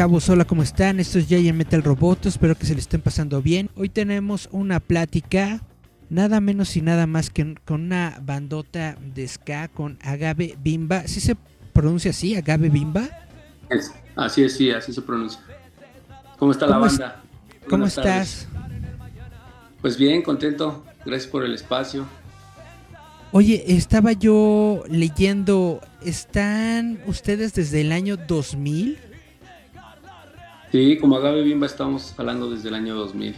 Chavos, hola, ¿cómo están? Esto es Giant Metal Roboto, espero que se le estén pasando bien. Hoy tenemos una plática, nada menos y nada más que con una bandota de ska con Agave Bimba. ¿Sí se pronuncia así, Agave Bimba? así es, sí, así se pronuncia. ¿Cómo está la banda? ¿Cómo estás? Pues bien, contento, gracias por el espacio. Oye, estaba yo leyendo, ¿están ustedes desde el año 2000? Sí, como Agave Bimba estamos hablando desde el año 2000.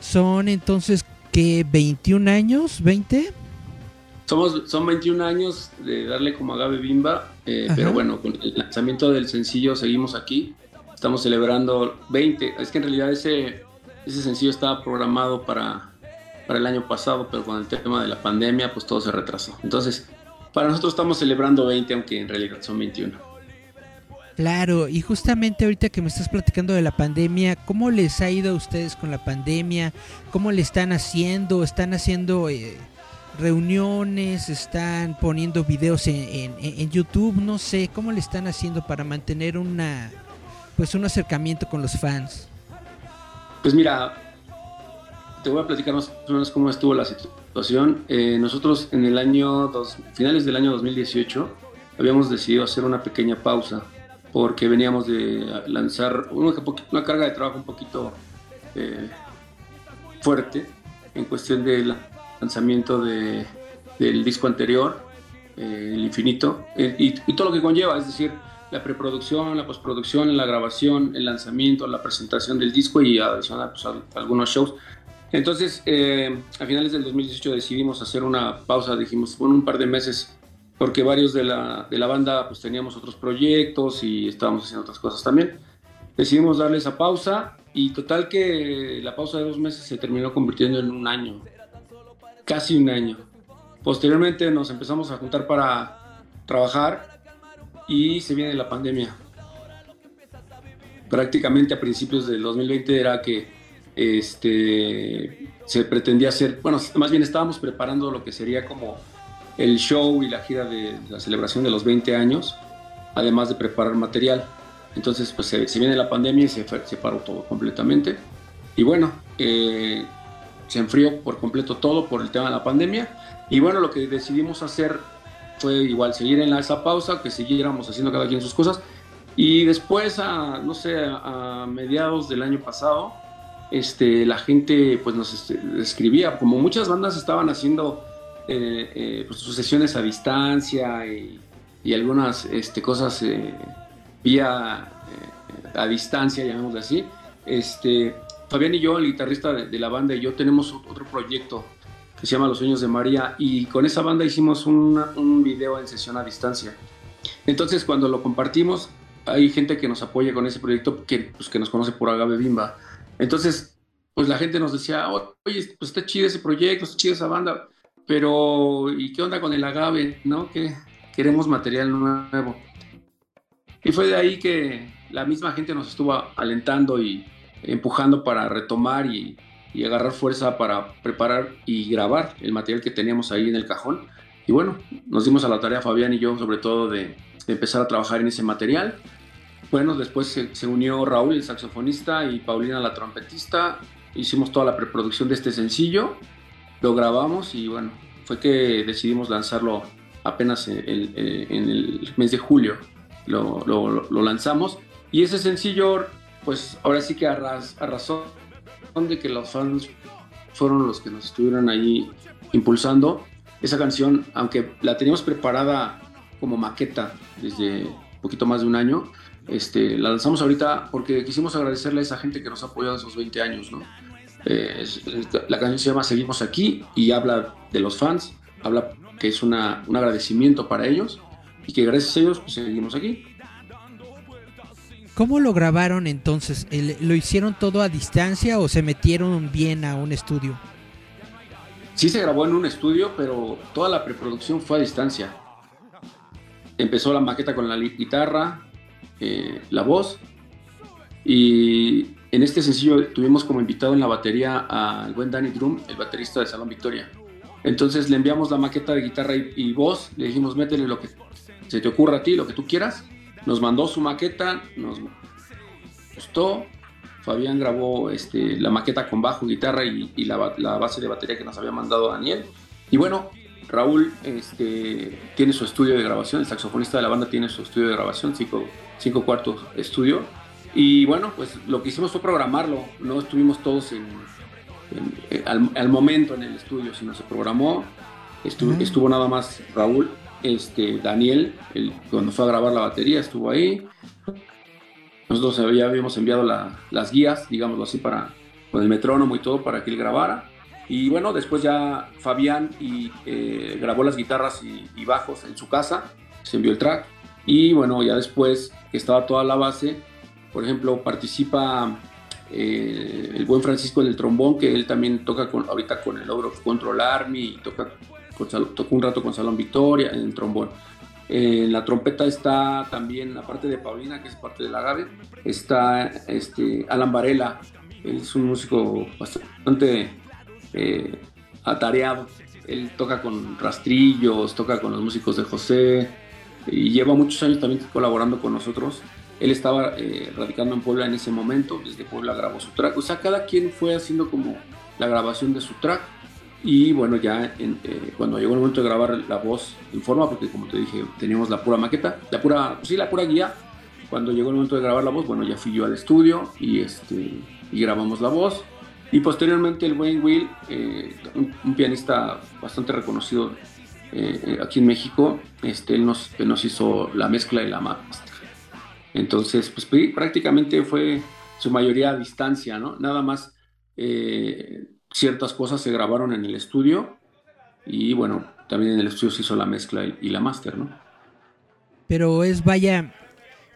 ¿Son entonces qué, 21 años? ¿20? Somos, son 21 años de darle como Agave Bimba, eh, pero bueno, con el lanzamiento del sencillo seguimos aquí. Estamos celebrando 20. Es que en realidad ese, ese sencillo estaba programado para, para el año pasado, pero con el tema de la pandemia, pues todo se retrasó. Entonces, para nosotros estamos celebrando 20, aunque en realidad son 21. Claro, y justamente ahorita que me estás platicando de la pandemia, ¿cómo les ha ido a ustedes con la pandemia? ¿Cómo le están haciendo? ¿Están haciendo eh, reuniones? ¿Están poniendo videos en, en, YouTube? No sé, ¿cómo le están haciendo para mantener una pues un acercamiento con los fans? Pues mira, te voy a platicar más o menos cómo estuvo la situación. Eh, nosotros en el año, dos, finales del año 2018, habíamos decidido hacer una pequeña pausa porque veníamos de lanzar una, carga de trabajo un poquito eh, fuerte en cuestión del lanzamiento de, del disco anterior, eh, El Infinito, eh, y, todo lo que conlleva, es decir, la preproducción, la postproducción, la grabación, el lanzamiento, la presentación del disco y adicional pues, algunos shows. Entonces, a finales del 2018 decidimos hacer una pausa, dijimos, bueno, un par de meses porque varios de la, de la banda pues teníamos otros proyectos y estábamos haciendo otras cosas también. Decidimos darle esa pausa y total que la pausa de dos meses se terminó convirtiendo en un año, casi un año. Posteriormente nos empezamos a juntar para trabajar y se viene la pandemia. Prácticamente a principios del 2020 era que este, se pretendía hacer, bueno, más bien estábamos preparando lo que sería como el show y la gira de la celebración de los 20 años, además de preparar material. Entonces, pues se, viene la pandemia y se, se, paró todo completamente. Y bueno, eh, se enfrió por completo todo por el tema de la pandemia. Y bueno, lo que decidimos hacer fue igual seguir en esa pausa, que siguiéramos haciendo cada quien sus cosas. Y después, a, no sé, a mediados del año pasado, este, la gente pues nos este, escribía, como muchas bandas estaban haciendo eh, eh, pues, sus sesiones a distancia y, algunas este, cosas eh, vía a distancia, llamémoslo así. Este, Fabián y yo, el guitarrista de, la banda, y yo tenemos otro proyecto que se llama Los Sueños de María y con esa banda hicimos un video en sesión a distancia. Entonces cuando lo compartimos, hay gente que nos apoya con ese proyecto que, pues, que nos conoce por Agave Bimba. Entonces, pues la gente nos decía, oye, pues está chido ese proyecto, está chida esa banda pero ¿y qué onda con el agave? ¿No? Que queremos material nuevo. Y fue de ahí que la misma gente nos estuvo alentando y empujando para retomar y, agarrar fuerza para preparar y grabar el material que teníamos ahí en el cajón. Y bueno, nos dimos a la tarea Fabián y yo sobre todo de, empezar a trabajar en ese material. Bueno, después se, se, unió Raúl, el saxofonista, y Paulina, la trompetista. Hicimos toda la preproducción de este sencillo lo grabamos y bueno, fue que decidimos lanzarlo apenas en el, mes de julio. Lo, lanzamos y ese sencillo, pues ahora sí que a, razón de que los fans fueron los que nos estuvieron ahí impulsando. Esa canción, aunque la teníamos preparada como maqueta desde un poquito más de un año. Este, la lanzamos ahorita porque quisimos agradecerle a esa gente que nos ha apoyado esos 20 años, ¿no? Eh, la canción se llama Seguimos aquí y habla de los fans, habla que es una, un agradecimiento para ellos y que gracias a ellos pues, seguimos aquí. ¿Cómo lo grabaron entonces? ¿Lo hicieron todo a distancia o se metieron bien a un estudio? Sí se grabó en un estudio, pero toda la preproducción fue a distancia. Empezó la maqueta con la guitarra, eh, la voz, y en este sencillo tuvimos como invitado en la batería al buen Danny Drum, el baterista de Salón Victoria. Entonces le enviamos la maqueta de guitarra y, voz, le dijimos, métele lo que se te ocurra a ti, lo que tú quieras. Nos mandó su maqueta, nos gustó. Fabián grabó este, la maqueta con bajo, guitarra y, la, base de batería que nos había mandado Daniel. Y bueno, Raúl este, tiene su estudio de grabación, el saxofonista de la banda tiene su estudio de grabación, cinco, cinco cuartos estudio. Y bueno, pues lo que hicimos fue programarlo, no estuvimos todos en, eh, al, momento en el estudio, sino se programó, estuvo, estuvo nada más Raúl, este, Daniel, el, cuando fue a grabar la batería, estuvo ahí. Nosotros ya habíamos enviado las guías, digámoslo así, para, con el metrónomo y todo para que él grabara. Y bueno, después ya Fabián y, eh, grabó las guitarras y, bajos en su casa, se envió el track. Y bueno, ya después que estaba toda la base, por ejemplo, participa eh, el buen Francisco del trombón, que él también toca con, ahorita con el Over Control Army, toca tocó un rato con Salón Victoria en el trombón. En la trompeta está también, aparte de Paulina, que es parte del agave, está este, Alan Varela. Él es un músico bastante eh, atareado. Él toca con rastrillos, toca con los músicos de José y lleva muchos años también colaborando con nosotros. Él estaba eh, radicando en Puebla en ese momento, desde Puebla grabó su track. O sea, cada quien fue haciendo como la grabación de su track. Y bueno, ya eh, cuando llegó el momento de grabar la voz en forma, porque como te dije, teníamos la pura maqueta, la pura, sí, la pura guía. Cuando llegó el momento de grabar la voz, bueno, ya fui yo al estudio y, este, y grabamos la voz. Y posteriormente el Wayne Will, eh, un, pianista bastante reconocido aquí en México, este, él nos, nos hizo la mezcla y la master. Entonces, pues prácticamente fue su mayoría a distancia, ¿no? Nada más eh, ciertas cosas se grabaron en el estudio y bueno, también en el estudio se hizo la mezcla y, la máster, ¿no? Pero es, vaya,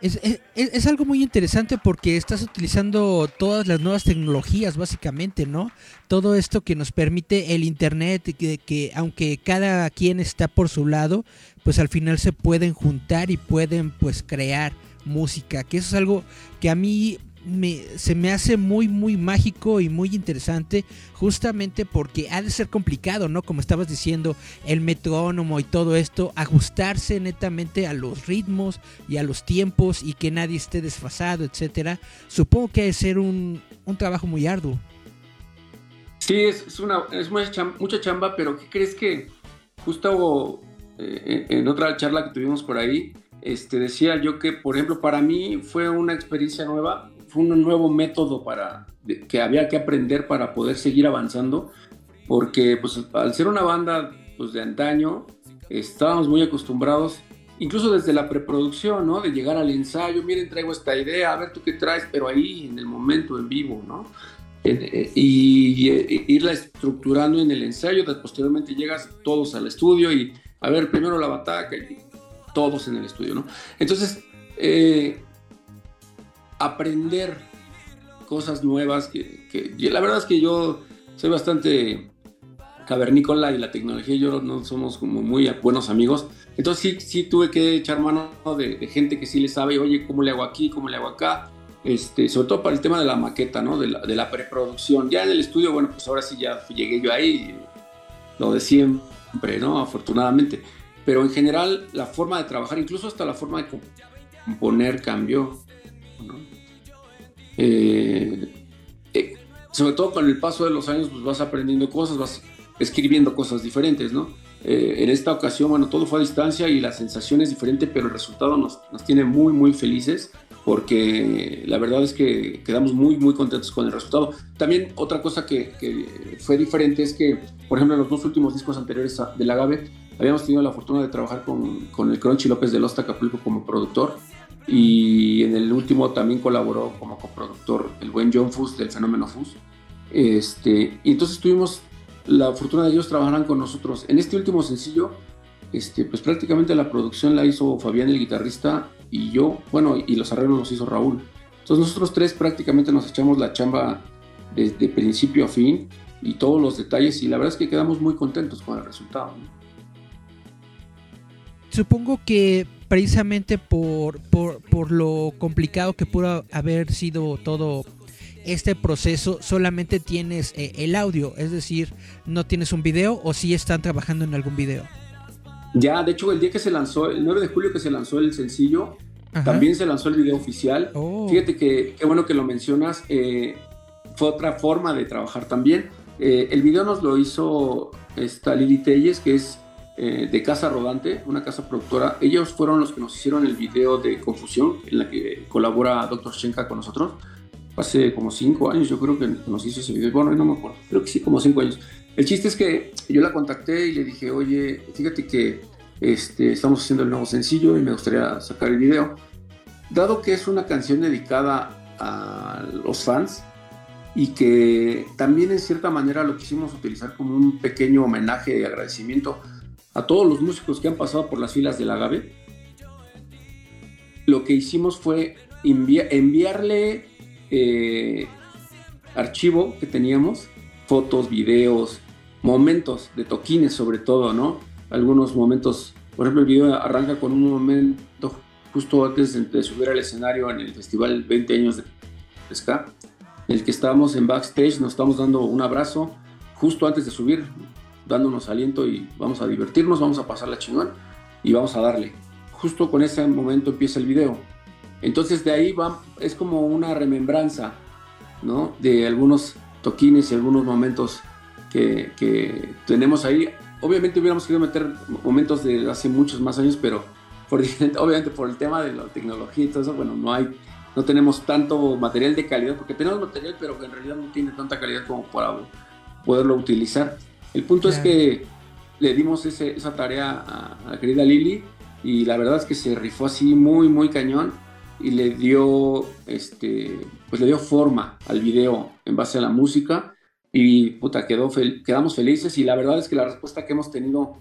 es, es, algo muy interesante porque estás utilizando todas las nuevas tecnologías, básicamente, ¿no? Todo esto que nos permite el Internet, que, que, aunque cada quien está por su lado, pues al final se pueden juntar y pueden pues crear música, que eso es algo que a mí me, se me hace muy, muy mágico y muy interesante, justamente porque ha de ser complicado, ¿no? Como estabas diciendo, el metrónomo y todo esto, ajustarse netamente a los ritmos y a los tiempos y que nadie esté desfasado, etcétera. Supongo que ha de ser un, un trabajo muy arduo. Sí, es, una, es mucha chamba, pero ¿qué crees que justo eh, en otra charla que tuvimos por ahí, este, decía yo que, por ejemplo, para mí fue una experiencia nueva, fue un nuevo método para, que había que aprender para poder seguir avanzando, porque pues, al ser una banda pues, de antaño, estábamos muy acostumbrados, incluso desde la preproducción, ¿no? De llegar al ensayo, miren, traigo esta idea, a ver tú qué traes, pero ahí en el momento, en vivo, ¿no? Eh, y, irla estructurando en el ensayo, posteriormente llegas todos al estudio y a ver primero la bataca y todos en el estudio, ¿no? Entonces, eh, aprender cosas nuevas, que, la verdad es que yo soy bastante cavernícola y la tecnología y yo no somos como muy buenos amigos. Entonces sí, sí tuve que echar mano de, gente que sí le sabe, oye, ¿cómo le hago aquí? ¿Cómo le hago acá? Este, sobre todo para el tema de la maqueta, ¿no? De la, de la preproducción. Ya en el estudio, bueno, pues ahora sí ya llegué yo ahí, lo de siempre, ¿no? Afortunadamente pero en general la forma de trabajar, incluso hasta la forma de componer cambió. Eh, eh, sobre todo con el paso de los años pues vas aprendiendo cosas, vas escribiendo cosas diferentes, ¿no? Eh, en esta ocasión, bueno, todo fue a distancia y la sensación es diferente, pero el resultado nos, nos tiene muy, muy felices porque la verdad es que quedamos muy, muy contentos con el resultado. También otra cosa que, fue diferente es que, por ejemplo, en los dos últimos discos anteriores del Agave, habíamos tenido la fortuna de trabajar con, con el Crunchy López de Los Acapulco como productor y en el último también colaboró como coproductor el buen John Fuss del Fenómeno Fuss. Este, y entonces tuvimos la fortuna de ellos trabajaran con nosotros. En este último sencillo, este, pues prácticamente la producción la hizo Fabián el guitarrista y yo, bueno, y los arreglos los hizo Raúl. Entonces nosotros tres prácticamente nos echamos la chamba desde principio a fin y todos los detalles y la verdad es que quedamos muy contentos con el resultado. Supongo que precisamente por, por, lo complicado que pudo haber sido todo este proceso, solamente tienes eh, el audio, es decir, no tienes un video o si están trabajando en algún video. Ya, de hecho, el día que se lanzó, el 9 de julio que se lanzó el sencillo, también se lanzó el video oficial. Oh. Fíjate que qué bueno que lo mencionas. Eh, fue otra forma de trabajar también. Eh, el video nos lo hizo esta Lili Telles, que es eh, de Casa Rodante, una casa productora. Ellos fueron los que nos hicieron el video de Confusión, en la que colabora Dr. Shenka con nosotros. Hace como cinco años, yo creo que nos hizo ese video. Bueno, no me acuerdo, creo que sí, como cinco años. El chiste es que yo la contacté y le dije, oye, fíjate que este, estamos haciendo el nuevo sencillo y me gustaría sacar el video. Dado que es una canción dedicada a los fans y que también en cierta manera lo quisimos utilizar como un pequeño homenaje y agradecimiento a todos los músicos que han pasado por las filas del Agave, lo que hicimos fue enviarle eh, archivo que teníamos, fotos, videos, momentos de toquines sobre todo, ¿no? Algunos momentos, por ejemplo, el video arranca con un momento justo antes de, subir al escenario en el festival 20 años de Ska, en el que estábamos en backstage, nos estamos dando un abrazo justo antes de subir, dándonos aliento y vamos a divertirnos, vamos a pasar la chingón y vamos a darle. Justo con ese momento empieza el video. Entonces de ahí va, es como una remembranza, ¿no? De algunos toquines y algunos momentos que, tenemos ahí. Obviamente hubiéramos querido meter momentos de hace muchos más años, pero por, obviamente por el tema de la tecnología y todo eso, bueno, no hay, no tenemos tanto material de calidad, porque tenemos material, pero que en realidad no tiene tanta calidad como para poderlo utilizar. El punto es que le dimos esa tarea a, la querida Lili y la verdad es que se rifó así muy, muy cañón y le dio, este, pues le dio forma al video en base a la música y puta, quedó quedamos felices y la verdad es que la respuesta que hemos tenido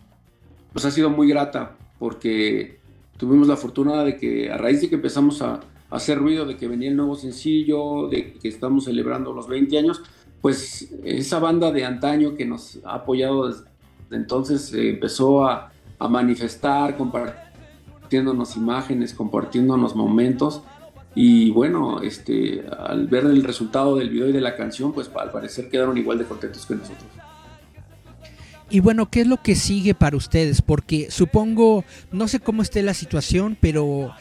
pues ha sido muy grata porque tuvimos la fortuna de que a raíz de que empezamos a, hacer ruido de que venía el nuevo sencillo, de que estamos celebrando los 20 años, pues esa banda de antaño que nos ha apoyado desde entonces empezó a, a manifestar, compartiéndonos imágenes, compartiéndonos momentos y bueno, este, al ver el resultado del video y de la canción, pues al parecer quedaron igual de contentos que nosotros. Y bueno, ¿qué es lo que sigue para ustedes? Porque supongo, no sé cómo esté la situación, pero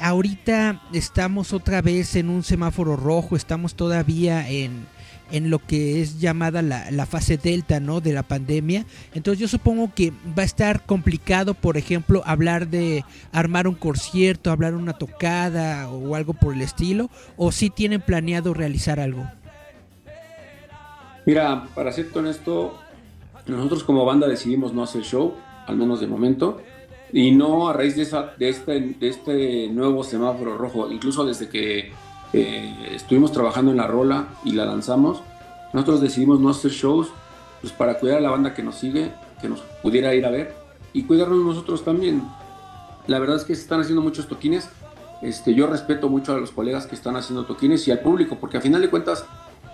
ahorita estamos otra vez en un semáforo rojo, estamos todavía en, en lo que es llamada la, fase delta, ¿no? De la pandemia. Entonces yo supongo que va a estar complicado, por ejemplo, hablar de armar un concierto, hablar una tocada o algo por el estilo, o si tienen planeado realizar algo. Mira, para ser honesto, nosotros como banda decidimos no hacer show, al menos de momento, y no a raíz de, esa, de, este, de este nuevo semáforo rojo, incluso desde que eh, estuvimos trabajando en la rola y la lanzamos. Nosotros decidimos no hacer shows pues para cuidar a la banda que nos sigue, que nos pudiera ir a ver y cuidarnos nosotros también. La verdad es que se están haciendo muchos toquines. Este, yo respeto mucho a los colegas que están haciendo toquines y al público, porque a final de cuentas,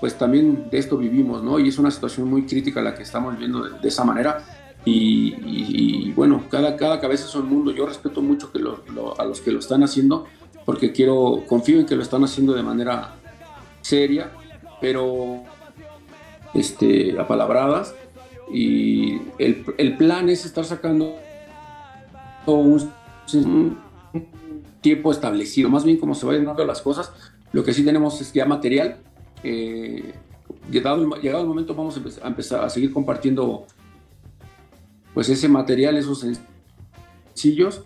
pues también de esto vivimos, ¿no? Y es una situación muy crítica la que estamos viviendo de, esa manera. Y, bueno, cada, cada cabeza es un mundo. Yo respeto mucho que a los que lo están haciendo, porque quiero, confío en que lo están haciendo de manera seria, pero este, apalabradas. Y el, el plan es estar sacando un, tiempo establecido, más bien como se vayan dando las cosas. Lo que sí tenemos es ya material. Eh, llegado, llegado, el momento vamos a empezar a seguir compartiendo pues ese material, esos sencillos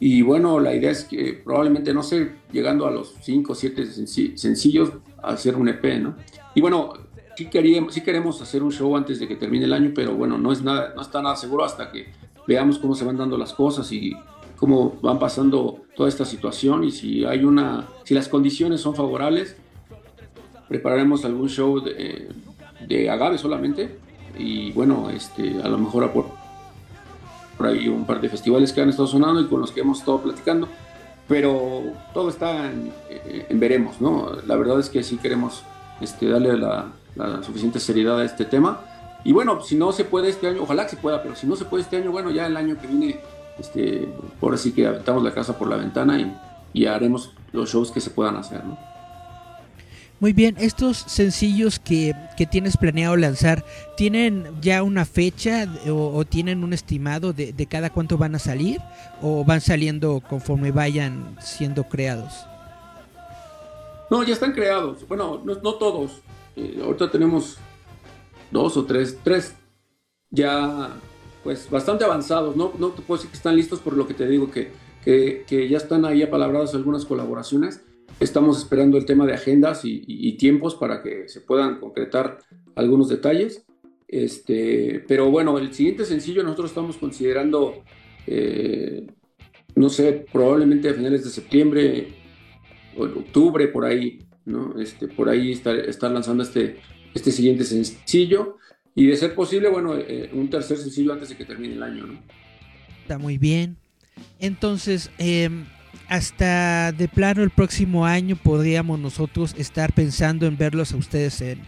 Y bueno, la idea es que probablemente, no sé, llegando a los 5 o 7 sencillos, hacer un EP, ¿no? Y bueno, sí, queríamos, sí queremos hacer un show antes de que termine el año, pero bueno, no, es nada, no está nada seguro hasta que veamos cómo se van dando las cosas y cómo van pasando toda esta situación y si hay una, si las condiciones son favorables, prepararemos algún show de, de agave solamente y bueno, este, a lo mejor por, por ahí un par de festivales que han estado sonando y con los que hemos estado platicando, pero todo está en, veremos, ¿no? La verdad es que sí queremos este, darle la, suficiente seriedad a este tema. Y bueno, si no se puede este año, ojalá que se pueda, pero si no se puede este año, bueno, ya el año que viene, este, ahora sí que aventamos la casa por la ventana y, y haremos los shows que se puedan hacer, ¿no? Muy bien, estos sencillos que, tienes planeado lanzar, ¿tienen ya una fecha o, tienen un estimado de, cada cuánto van a salir? ¿O van saliendo conforme vayan siendo creados? No, ya están creados. Bueno, no, todos. Eh, ahorita tenemos dos o tres, tres ya pues bastante avanzados. No, no te puedo decir que están listos por lo que te digo, que, que, que ya están ahí apalabradas algunas colaboraciones Estamos esperando el tema de agendas y, tiempos para que se puedan concretar algunos detalles. Este, pero bueno, el siguiente sencillo nosotros estamos considerando, eh, no sé, probablemente a finales de septiembre o octubre, por ahí, ¿no? Este, por ahí estar, lanzando este, este siguiente sencillo. Y de ser posible, bueno, eh, un tercer sencillo antes de que termine el año, ¿no? Está muy bien. Entonces, eh, hasta de plano el próximo año podríamos nosotros estar pensando en verlos a ustedes en,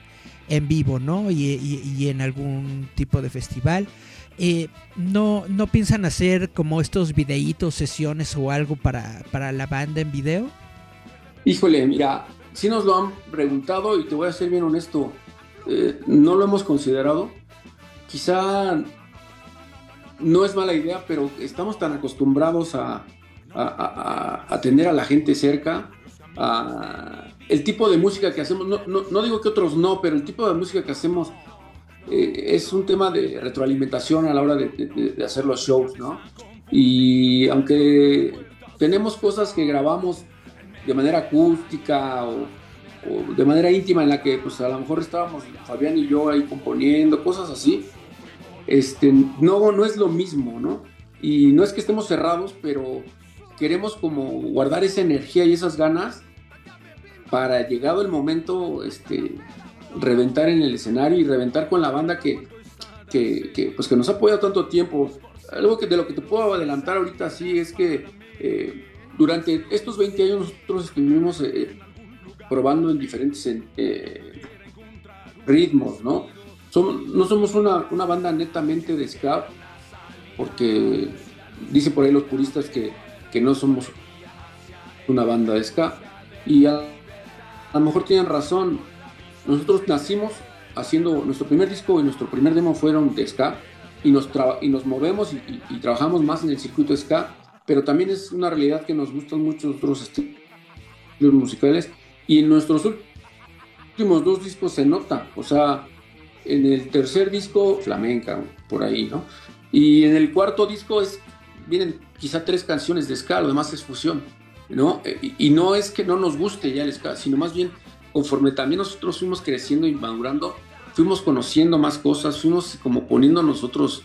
en vivo, ¿no? Y, en algún tipo de festival. Eh, no, ¿No piensan hacer como estos videitos, sesiones o algo para, para la banda en video? Híjole, mira, si nos lo han preguntado y te voy a ser bien honesto, eh, no lo hemos considerado. Quizá no es mala idea, pero estamos tan acostumbrados a, a, tener a la gente cerca, el tipo de música que hacemos, no, digo que otros no, pero el tipo de música que hacemos eh, es un tema de retroalimentación a la hora de, hacer los shows, ¿no? Y aunque tenemos cosas que grabamos de manera acústica o, de manera íntima en la que pues a lo mejor estábamos Fabián y yo ahí componiendo, cosas así, este, no, no es lo mismo, ¿no? Y no es que estemos cerrados, pero queremos como guardar esa energía y esas ganas para llegado el momento este, reventar en el escenario y reventar con la banda que, que, pues que nos ha apoyado tanto tiempo. Algo que de lo que te puedo adelantar ahorita sí es que eh, durante estos 20 años nosotros estuvimos eh, probando en diferentes eh, ritmos, ¿no? Somos, no somos una, una, banda netamente de ska, porque dice por ahí los puristas que que no somos una banda de ska. Y a, lo mejor tienen razón. Nosotros nacimos haciendo nuestro primer disco y nuestro primer demo fueron de ska y nos, y nos movemos y, trabajamos más en el circuito ska, pero también es una realidad que nos gustan mucho otros estilos musicales y en nuestros últimos dos discos se nota, o sea, en el tercer disco flamenca, por ahí, ¿no? Y en el cuarto disco es vienen quizá tres canciones de ska, lo demás es fusión, ¿no? Y, no es que no nos guste ya el ska, sino más bien conforme también nosotros fuimos creciendo y madurando, fuimos conociendo más cosas, fuimos como poniendo nosotros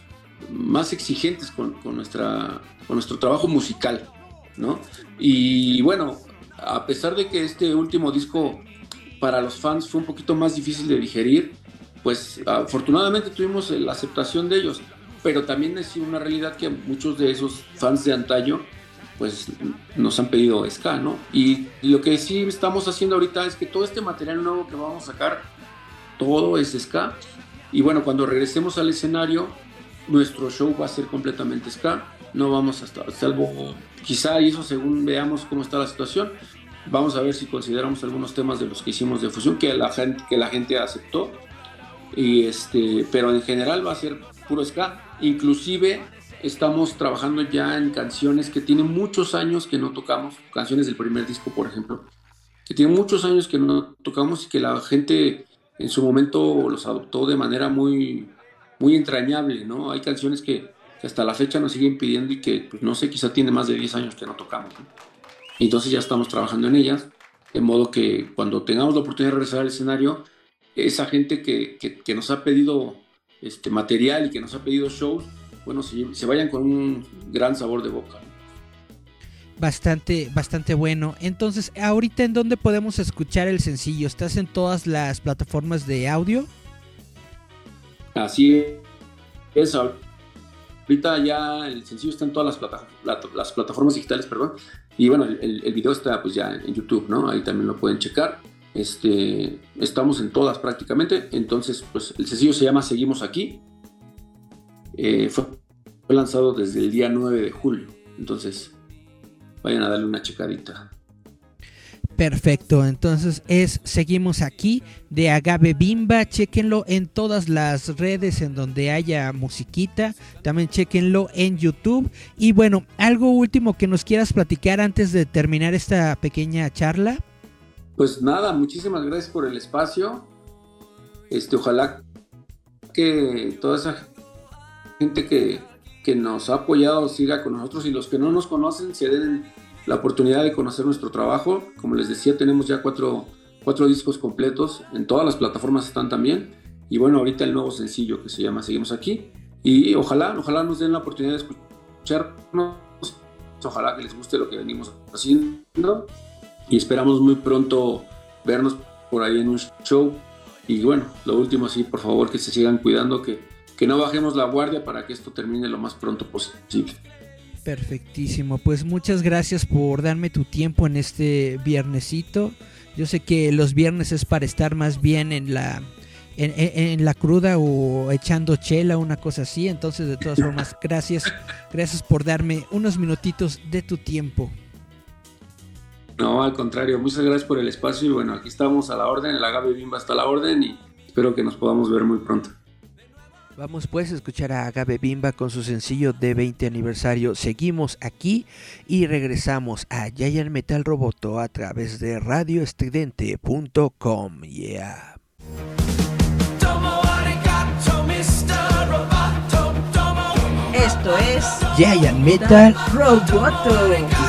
más exigentes con, con, nuestra, con nuestro trabajo musical, ¿no? Y bueno, a pesar de que este último disco para los fans fue un poquito más difícil de digerir, pues afortunadamente tuvimos la aceptación de ellos pero también es una realidad que muchos de esos fans de antaño pues nos han pedido ska, ¿no? Y lo que sí estamos haciendo ahorita es que todo este material nuevo que vamos a sacar, todo es ska. Y bueno, cuando regresemos al escenario, nuestro show va a ser completamente ska. No vamos a estar, salvo quizá y eso según veamos cómo está la situación. Vamos a ver si consideramos algunos temas de los que hicimos de fusión que la gente, que la gente aceptó. Y este, pero en general va a ser puro ska. Inclusive estamos trabajando ya en canciones que tienen muchos años que no tocamos, canciones del primer disco, por ejemplo, que tienen muchos años que no tocamos y que la gente en su momento los adoptó de manera muy, muy entrañable, ¿no? Hay canciones que, hasta la fecha nos siguen pidiendo y que, pues, no sé, quizá tiene más de 10 años que no tocamos. Entonces ya estamos trabajando en ellas, de modo que cuando tengamos la oportunidad de regresar al escenario, esa gente que, que, nos ha pedido este material y que nos ha pedido shows, bueno, se, se vayan con un gran sabor de boca. Bastante, bastante bueno. Entonces, ahorita en dónde podemos escuchar el sencillo? ¿Estás en todas las plataformas de audio? Así es. Ahorita ya el sencillo está en todas las, las plataformas digitales, perdón. Y bueno, el, el, video está pues ya en YouTube, ¿no? Ahí también lo pueden checar. Este, estamos en todas prácticamente. Entonces, pues el sencillo se llama Seguimos aquí. Eh, fue, fue lanzado desde el día 9 de julio. Entonces, vayan a darle una checadita. Perfecto, entonces es Seguimos aquí de Agave Bimba, chequenlo en todas las redes en donde haya musiquita, también chequenlo en YouTube y bueno, algo último que nos quieras platicar antes de terminar esta pequeña charla. Pues nada, muchísimas gracias por el espacio. Este, ojalá que toda esa gente que, que nos ha apoyado siga con nosotros y los que no nos conocen se den la oportunidad de conocer nuestro trabajo. Como les decía, tenemos ya cuatro, cuatro discos completos, en todas las plataformas están también. Y bueno, ahorita el nuevo sencillo que se llama Seguimos aquí. Y ojalá, ojalá nos den la oportunidad de escucharnos, ojalá que les guste lo que venimos haciendo. Y esperamos muy pronto vernos por ahí en un show. Y bueno, lo último, sí, por favor, que se sigan cuidando, que, que no bajemos la guardia para que esto termine lo más pronto posible. Perfectísimo, pues muchas gracias por darme tu tiempo en este viernesito. Yo sé que los viernes es para estar más bien en la en, la cruda o echando chela, una cosa así. Entonces, de todas formas, gracias, gracias por darme unos minutitos de tu tiempo. No, al contrario, muchas gracias por el espacio y bueno, aquí estamos a la orden, el Agave Bimba está a la orden y espero que nos podamos ver muy pronto. Vamos pues a escuchar a Agabe Bimba con su sencillo de 20 aniversario. Seguimos aquí y regresamos a Giant Metal Roboto a través de radioestridente.com. Yeah. Esto es Giant Metal Roboto.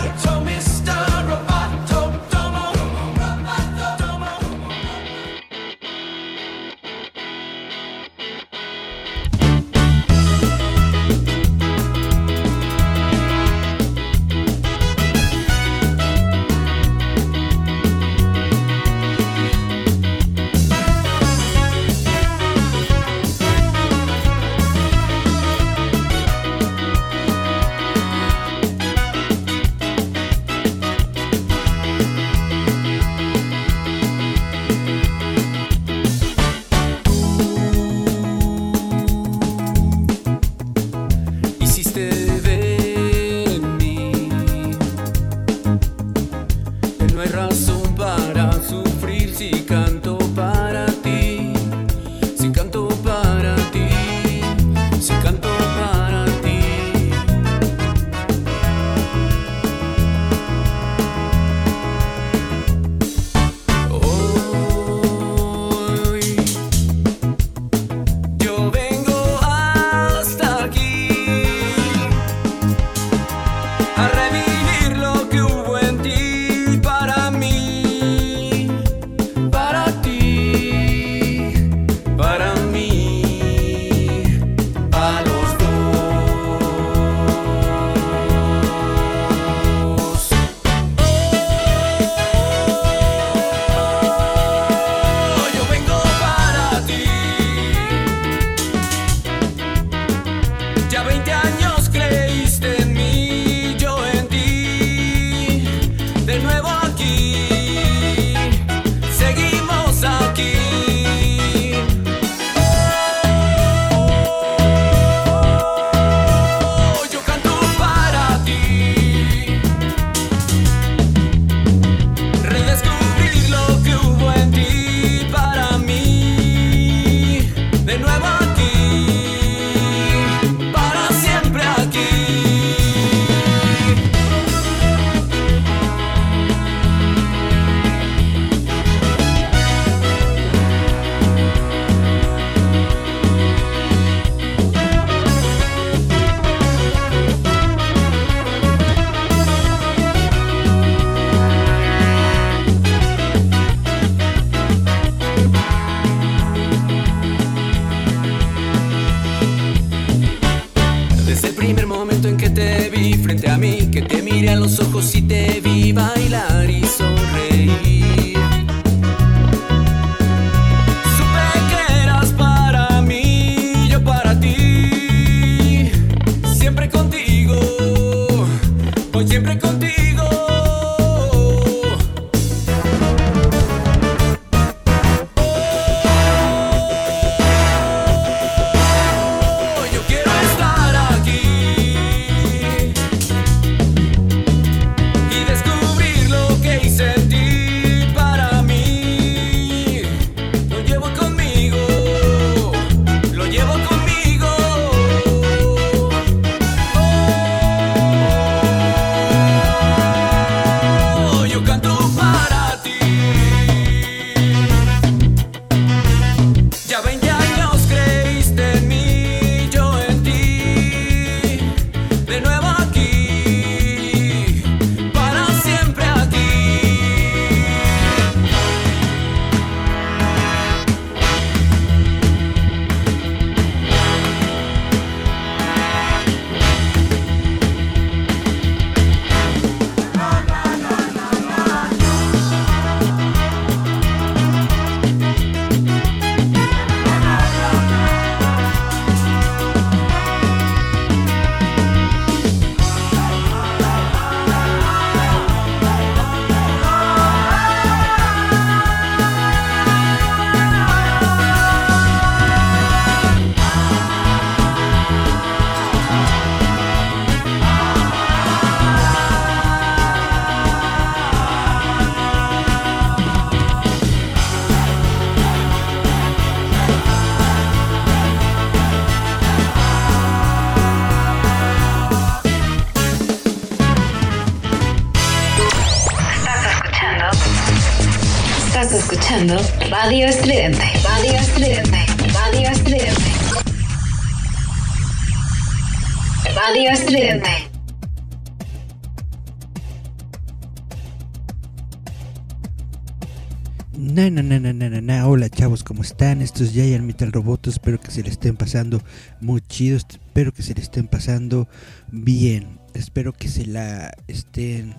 Esto es Giant Metal Roboto. Espero que se le estén pasando muy chido. Espero que se le estén pasando bien. Espero que se la estén.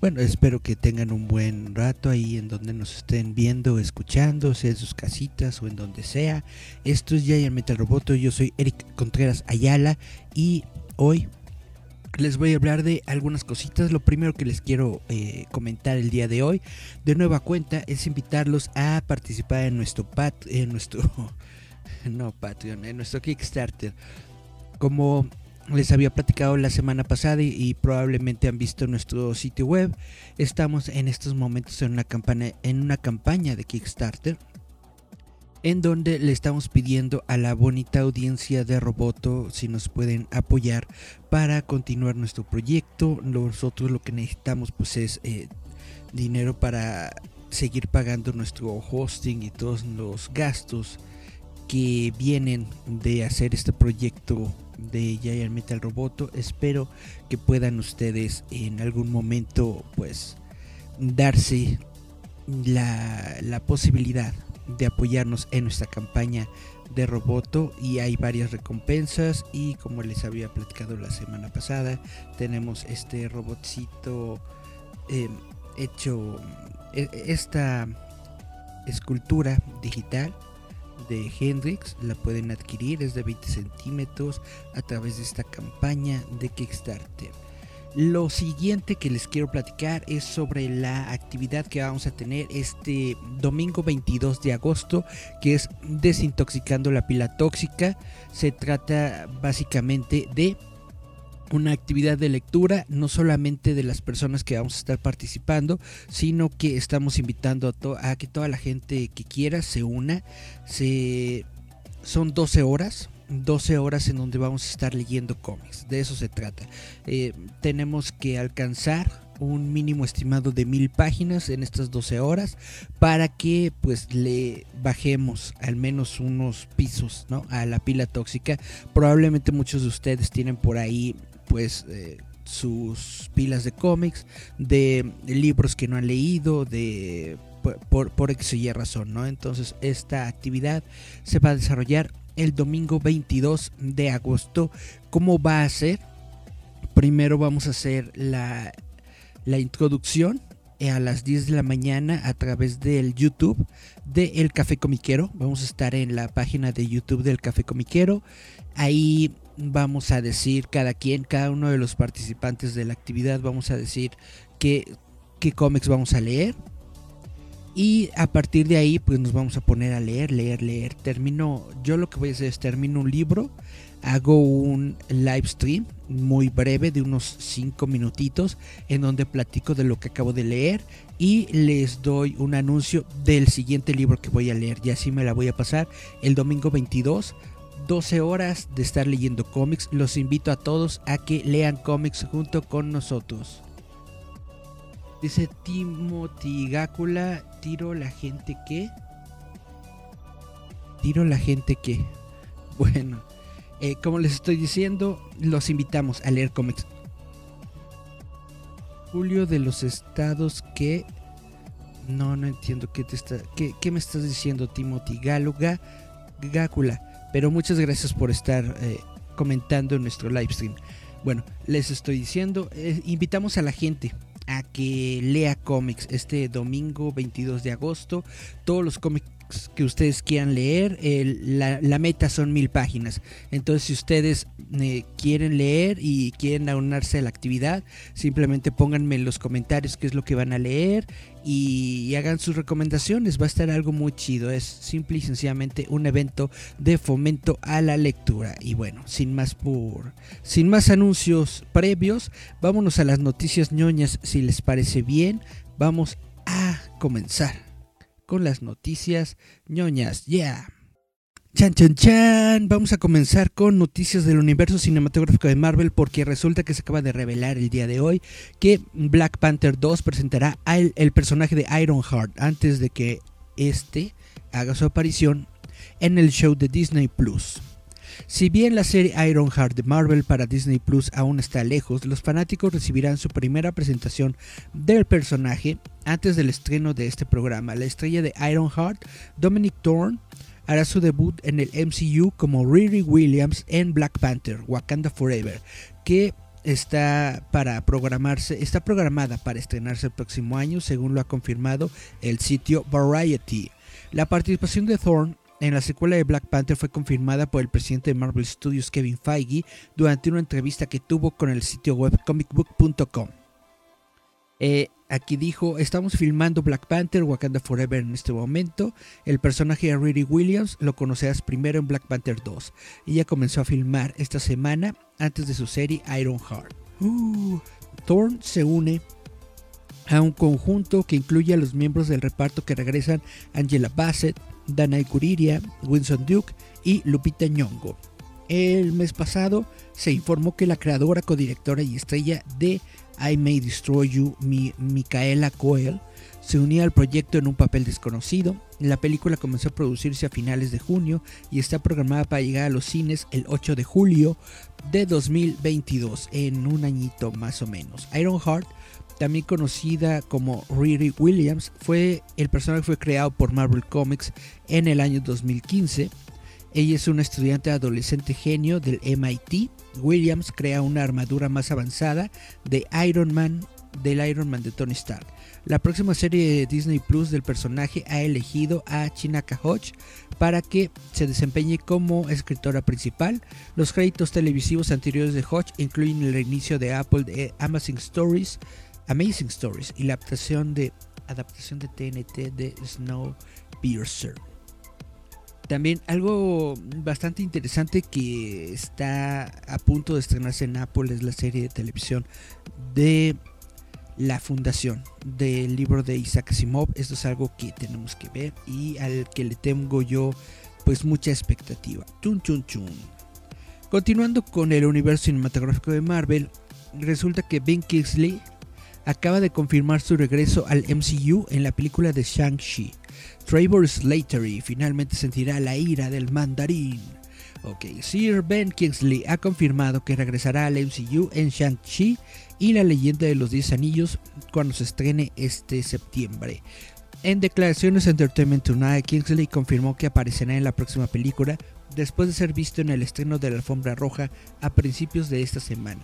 Bueno, espero que tengan un buen rato ahí en donde nos estén viendo, escuchando, sea en sus casitas o en donde sea. Esto es Giant Metal Roboto. Yo soy Eric Contreras Ayala y hoy les voy a hablar de algunas cositas. Lo primero que les quiero eh, comentar el día de hoy, de nueva cuenta, es invitarlos a participar en nuestro pat, en nuestro, no Patreon, en nuestro Kickstarter. Como les había platicado la semana pasada y, y probablemente han visto nuestro sitio web, estamos en estos momentos en una campaña, en una campaña de Kickstarter en donde le estamos pidiendo a la bonita audiencia de Roboto si nos pueden apoyar para continuar nuestro proyecto. Nosotros lo que necesitamos pues es eh, dinero para seguir pagando nuestro hosting y todos los gastos que vienen de hacer este proyecto de Giant Metal Roboto. Espero que puedan ustedes en algún momento pues darse la, la posibilidad de apoyarnos en nuestra campaña de Roboto y hay varias recompensas y como les había platicado la semana pasada tenemos este robotcito eh, hecho e- esta escultura digital de Hendrix la pueden adquirir es de 20 centímetros a través de esta campaña de Kickstarter lo siguiente que les quiero platicar es sobre la actividad que vamos a tener este domingo 22 de agosto, que es desintoxicando la pila tóxica. Se trata básicamente de una actividad de lectura, no solamente de las personas que vamos a estar participando, sino que estamos invitando a, que toda la gente que quiera se una. Se, son 12 horas, 12 horas en donde vamos a estar leyendo cómics. De eso se trata. Eh, tenemos que alcanzar un mínimo estimado de mil páginas en estas 12 horas para que pues le bajemos al menos unos pisos ¿no? a la pila tóxica probablemente muchos de ustedes tienen por ahí pues eh, sus pilas de cómics de libros que no han leído de por, por, por Y razón no entonces esta actividad se va a desarrollar el domingo 22 de agosto cómo va a ser primero vamos a hacer la, la introducción eh, a las 10 de la mañana a través del YouTube de El Café Comiquero. Vamos a estar en la página de YouTube del Café Comiquero. Ahí vamos a decir cada quien, cada uno de los participantes de la actividad, vamos a decir qué, qué cómics vamos a leer. Y a partir de ahí, pues nos vamos a poner a leer, leer, leer. Termino, yo lo que voy a hacer es termino un libro, hago un live stream muy breve de unos 5 minutitos en donde platico de lo que acabo de leer y les doy un anuncio del siguiente libro que voy a leer. Y así me la voy a pasar el domingo 22. 12 horas de estar leyendo cómics. Los invito a todos a que lean cómics junto con nosotros. Dice Timothy Gácula, tiro la gente que... Tiro la gente que... Bueno, eh, como les estoy diciendo, los invitamos a leer cómics. Julio de los estados que... No, no entiendo qué te está... ¿Qué, qué me estás diciendo, Timothy Gáluga? Gácula. Pero muchas gracias por estar eh, comentando en nuestro live stream. Bueno, les estoy diciendo, eh, invitamos a la gente a que lea cómics este domingo 22 de agosto. Todos los cómics que ustedes quieran leer, la meta son mil páginas. Entonces, si ustedes eh, quieren leer y quieren aunarse a la actividad, simplemente pónganme en los comentarios qué es lo que van a leer y, y hagan sus recomendaciones. Va a estar algo muy chido. Es simple y sencillamente un evento de fomento a la lectura. Y bueno, sin más por, sin más anuncios previos, vámonos a las noticias ñoñas. Si les parece bien, vamos a comenzar con las noticias ñoñas. Yeah. Chan, chan, chan. Vamos a comenzar con noticias del universo cinematográfico de Marvel porque resulta que se acaba de revelar el día de hoy que Black Panther 2 presentará al el personaje de Ironheart antes de que este haga su aparición en el show de Disney Plus. Si bien la serie Ironheart de Marvel para Disney Plus aún está lejos, los fanáticos recibirán su primera presentación del personaje antes del estreno de este programa. La estrella de Ironheart, Dominic Thorne, hará su debut en el MCU como Riri Williams en Black Panther, Wakanda Forever, que está para programarse, está programada para estrenarse el próximo año, según lo ha confirmado el sitio Variety. La participación de Thorne en la secuela de Black Panther fue confirmada por el presidente de Marvel Studios, Kevin Feige, durante una entrevista que tuvo con el sitio web comicbook.com. Eh, aquí dijo, estamos filmando Black Panther, Wakanda Forever en este momento. El personaje de Riri Williams lo conocerás primero en Black Panther 2. Ella comenzó a filmar esta semana antes de su serie Ironheart. Uh, Thorne se une a un conjunto que incluye a los miembros del reparto que regresan Angela Bassett, Danai Kuriria, Winston Duke y Lupita Nyong'o. El mes pasado se informó que la creadora, codirectora y estrella de I May Destroy You, Mi- Micaela Coel, se unía al proyecto en un papel desconocido. La película comenzó a producirse a finales de junio y está programada para llegar a los cines el 8 de julio de 2022, en un añito más o menos. Ironheart también conocida como Riri Williams, fue el personaje fue creado por Marvel Comics en el año 2015. Ella es una estudiante adolescente genio del MIT. Williams crea una armadura más avanzada de Iron Man del Iron Man de Tony Stark. La próxima serie de Disney Plus del personaje ha elegido a Chinaka Hodge para que se desempeñe como escritora principal. Los créditos televisivos anteriores de Hodge incluyen el inicio de Apple de Amazing Stories, Amazing Stories y la adaptación de adaptación de TNT de Snowpiercer. También algo bastante interesante que está a punto de estrenarse en Apple es la serie de televisión de La Fundación del libro de Isaac Asimov. Esto es algo que tenemos que ver y al que le tengo yo pues mucha expectativa. Chun chun chun. Continuando con el universo cinematográfico de Marvel, resulta que Ben Kingsley acaba de confirmar su regreso al MCU en la película de Shang-Chi. Trevor Slattery finalmente sentirá la ira del mandarín. Ok, Sir Ben Kingsley ha confirmado que regresará al MCU en Shang-Chi y la leyenda de los 10 anillos cuando se estrene este septiembre. En declaraciones Entertainment Tonight, Kingsley confirmó que aparecerá en la próxima película después de ser visto en el estreno de la alfombra roja a principios de esta semana.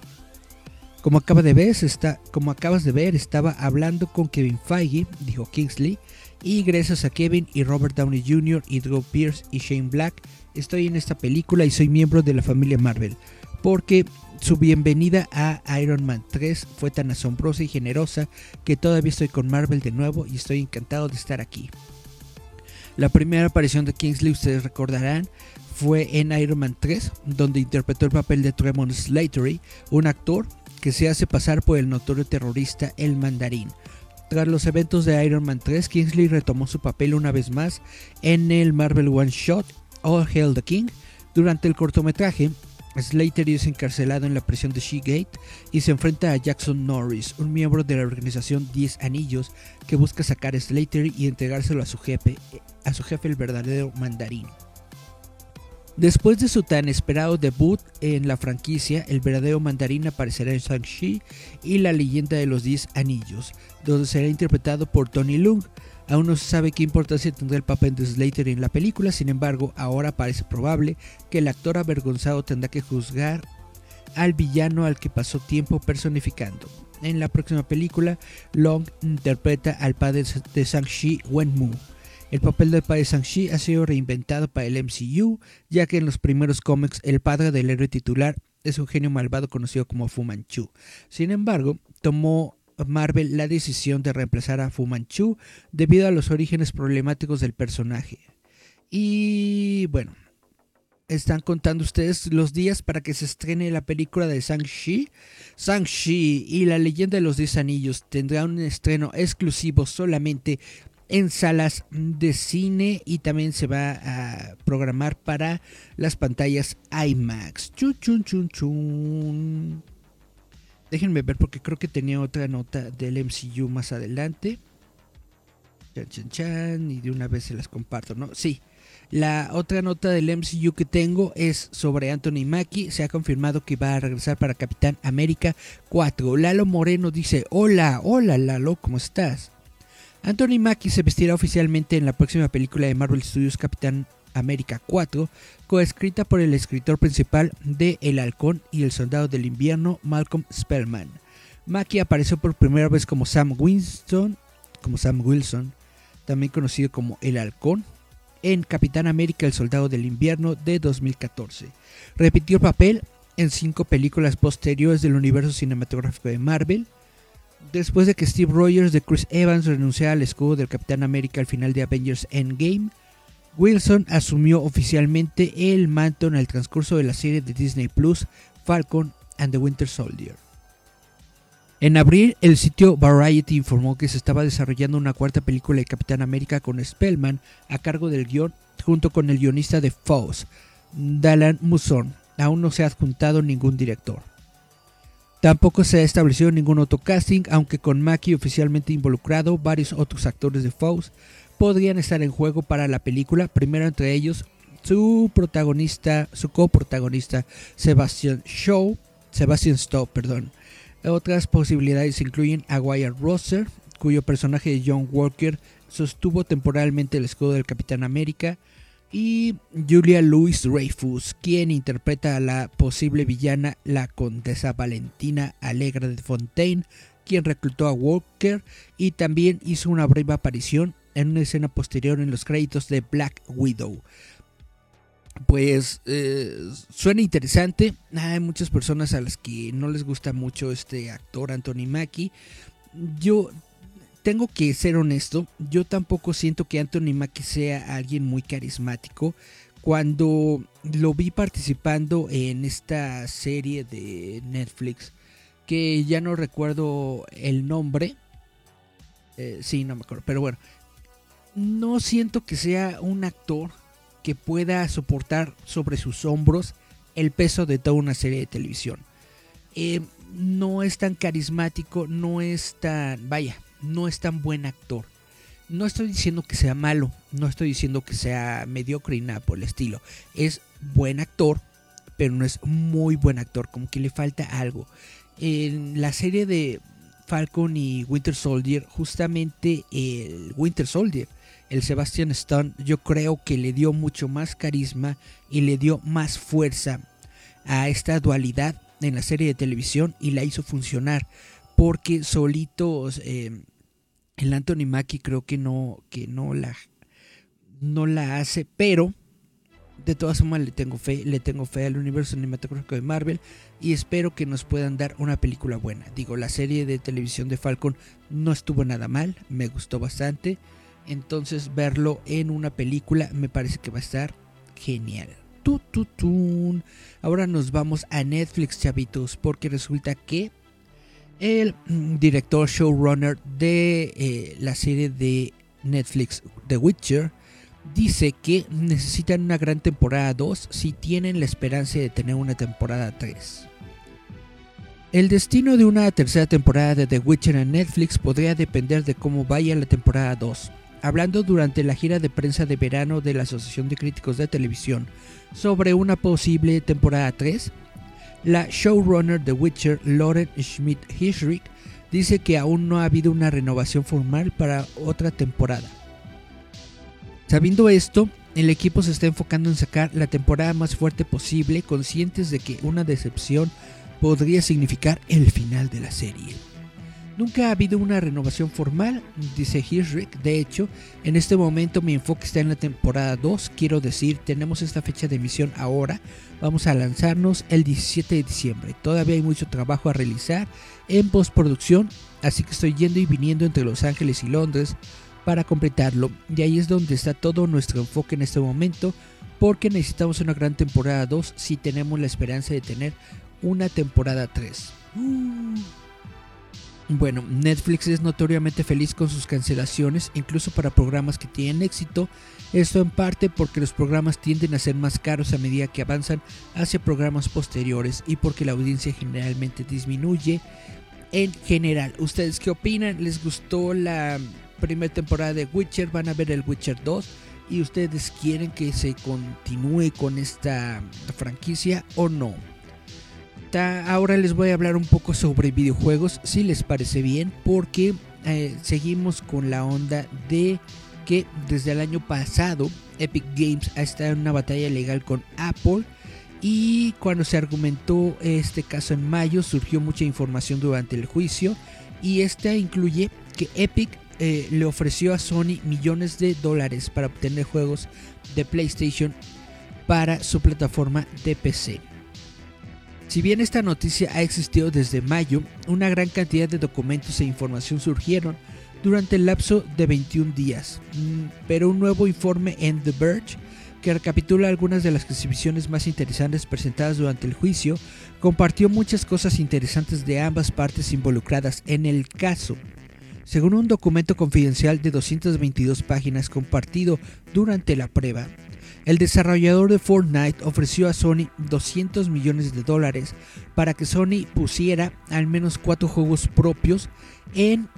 Como, acaba de ver, está, como acabas de ver, estaba hablando con Kevin Feige, dijo Kingsley, y gracias a Kevin y Robert Downey Jr. y Drew Pierce y Shane Black, estoy en esta película y soy miembro de la familia Marvel. Porque su bienvenida a Iron Man 3 fue tan asombrosa y generosa que todavía estoy con Marvel de nuevo y estoy encantado de estar aquí. La primera aparición de Kingsley, ustedes recordarán, fue en Iron Man 3, donde interpretó el papel de Tremont Slattery, un actor que se hace pasar por el notorio terrorista El Mandarín. Tras los eventos de Iron Man 3, Kingsley retomó su papel una vez más en el Marvel One Shot All Hail the King. Durante el cortometraje, Slater es encarcelado en la prisión de She-Gate y se enfrenta a Jackson Norris, un miembro de la organización 10 Anillos que busca sacar a Slater y entregárselo a su jefe, a su jefe el verdadero mandarín. Después de su tan esperado debut en la franquicia, el verdadero mandarín aparecerá en Shang-Chi y la leyenda de los 10 anillos, donde será interpretado por Tony Leung. Aún no se sabe qué importancia tendrá el papel de Slater en la película, sin embargo, ahora parece probable que el actor avergonzado tendrá que juzgar al villano al que pasó tiempo personificando. En la próxima película, Long interpreta al padre de Shang-Chi, Wenmu. El papel del padre Shang-Chi ha sido reinventado para el MCU, ya que en los primeros cómics el padre del héroe titular es un genio malvado conocido como Fu Manchu. Sin embargo, tomó Marvel la decisión de reemplazar a Fu Manchu debido a los orígenes problemáticos del personaje. Y bueno, están contando ustedes los días para que se estrene la película de Shang-Chi. Shang-Chi y la leyenda de los 10 anillos tendrá un estreno exclusivo solamente en salas de cine y también se va a programar para las pantallas IMAX. Chun, chun, chun, chun. Déjenme ver porque creo que tenía otra nota del MCU más adelante. Chan, chan, chan. Y de una vez se las comparto, ¿no? Sí. La otra nota del MCU que tengo es sobre Anthony Mackie. Se ha confirmado que va a regresar para Capitán América 4. Lalo Moreno dice: Hola, hola Lalo, ¿cómo estás? Anthony Mackie se vestirá oficialmente en la próxima película de Marvel Studios Capitán América 4, coescrita por el escritor principal de El Halcón y el Soldado del Invierno, Malcolm Spellman. Mackie apareció por primera vez como Sam como Sam Wilson, también conocido como El Halcón, en Capitán América el Soldado del Invierno de 2014. Repitió el papel en cinco películas posteriores del universo cinematográfico de Marvel, Después de que Steve Rogers de Chris Evans renunciara al escudo del Capitán América al final de Avengers Endgame, Wilson asumió oficialmente el manto en el transcurso de la serie de Disney Plus Falcon and the Winter Soldier. En abril, el sitio Variety informó que se estaba desarrollando una cuarta película de Capitán América con Spellman a cargo del guion junto con el guionista de Fox, Dalan Muson. Aún no se ha adjuntado ningún director. Tampoco se ha establecido ningún otro casting, aunque con Mackie oficialmente involucrado, varios otros actores de Fox podrían estar en juego para la película, primero entre ellos su protagonista, su coprotagonista Sebastian Shaw, Sebastian Stowe, perdón. Otras posibilidades incluyen a Wyatt Rosser, cuyo personaje de John Walker sostuvo temporalmente el escudo del Capitán América, y Julia Louis Dreyfus, quien interpreta a la posible villana, la condesa Valentina Alegra de Fontaine, quien reclutó a Walker y también hizo una breve aparición en una escena posterior en los créditos de Black Widow. Pues eh, suena interesante. Hay muchas personas a las que no les gusta mucho este actor Anthony Mackie. Yo tengo que ser honesto, yo tampoco siento que Anthony Mackie sea alguien muy carismático. Cuando lo vi participando en esta serie de Netflix, que ya no recuerdo el nombre, eh, sí, no me acuerdo, pero bueno, no siento que sea un actor que pueda soportar sobre sus hombros el peso de toda una serie de televisión. Eh, no es tan carismático, no es tan, vaya, no es tan buen actor. No estoy diciendo que sea malo, no estoy diciendo que sea mediocre y nada por el estilo. Es buen actor, pero no es muy buen actor, como que le falta algo. En la serie de Falcon y Winter Soldier, justamente el Winter Soldier, el Sebastian Stone, yo creo que le dio mucho más carisma y le dio más fuerza a esta dualidad en la serie de televisión y la hizo funcionar porque solitos eh, el Anthony Mackie creo que no que no la no la hace pero de todas formas le tengo fe le tengo fe al universo cinematográfico de Marvel y espero que nos puedan dar una película buena. Digo la serie de televisión de Falcon no estuvo nada mal me gustó bastante. Entonces verlo en una película me parece que va a estar genial. Ahora nos vamos a Netflix, chavitos, porque resulta que el director showrunner de eh, la serie de Netflix The Witcher dice que necesitan una gran temporada 2 si tienen la esperanza de tener una temporada 3. El destino de una tercera temporada de The Witcher en Netflix podría depender de cómo vaya la temporada 2. Hablando durante la gira de prensa de verano de la Asociación de Críticos de Televisión sobre una posible temporada 3, la showrunner de Witcher, Lauren schmidt Hishrick, dice que aún no ha habido una renovación formal para otra temporada. Sabiendo esto, el equipo se está enfocando en sacar la temporada más fuerte posible, conscientes de que una decepción podría significar el final de la serie. Nunca ha habido una renovación formal, dice Hirschrick. De hecho, en este momento mi enfoque está en la temporada 2. Quiero decir, tenemos esta fecha de emisión ahora. Vamos a lanzarnos el 17 de diciembre. Todavía hay mucho trabajo a realizar en postproducción, así que estoy yendo y viniendo entre Los Ángeles y Londres para completarlo. Y ahí es donde está todo nuestro enfoque en este momento, porque necesitamos una gran temporada 2 si tenemos la esperanza de tener una temporada 3. Bueno, Netflix es notoriamente feliz con sus cancelaciones, incluso para programas que tienen éxito. Esto en parte porque los programas tienden a ser más caros a medida que avanzan hacia programas posteriores y porque la audiencia generalmente disminuye en general. ¿Ustedes qué opinan? ¿Les gustó la primera temporada de Witcher? ¿Van a ver el Witcher 2? ¿Y ustedes quieren que se continúe con esta franquicia o no? Ahora les voy a hablar un poco sobre videojuegos, si les parece bien, porque eh, seguimos con la onda de que desde el año pasado Epic Games ha estado en una batalla legal con Apple y cuando se argumentó este caso en mayo surgió mucha información durante el juicio y esta incluye que Epic eh, le ofreció a Sony millones de dólares para obtener juegos de PlayStation para su plataforma de PC. Si bien esta noticia ha existido desde mayo, una gran cantidad de documentos e información surgieron durante el lapso de 21 días, mm, pero un nuevo informe en The Verge, que recapitula algunas de las exhibiciones más interesantes presentadas durante el juicio, compartió muchas cosas interesantes de ambas partes involucradas en el caso. Según un documento confidencial de 222 páginas compartido durante la prueba, el desarrollador de Fortnite ofreció a Sony 200 millones de dólares para que Sony pusiera al menos cuatro juegos propios en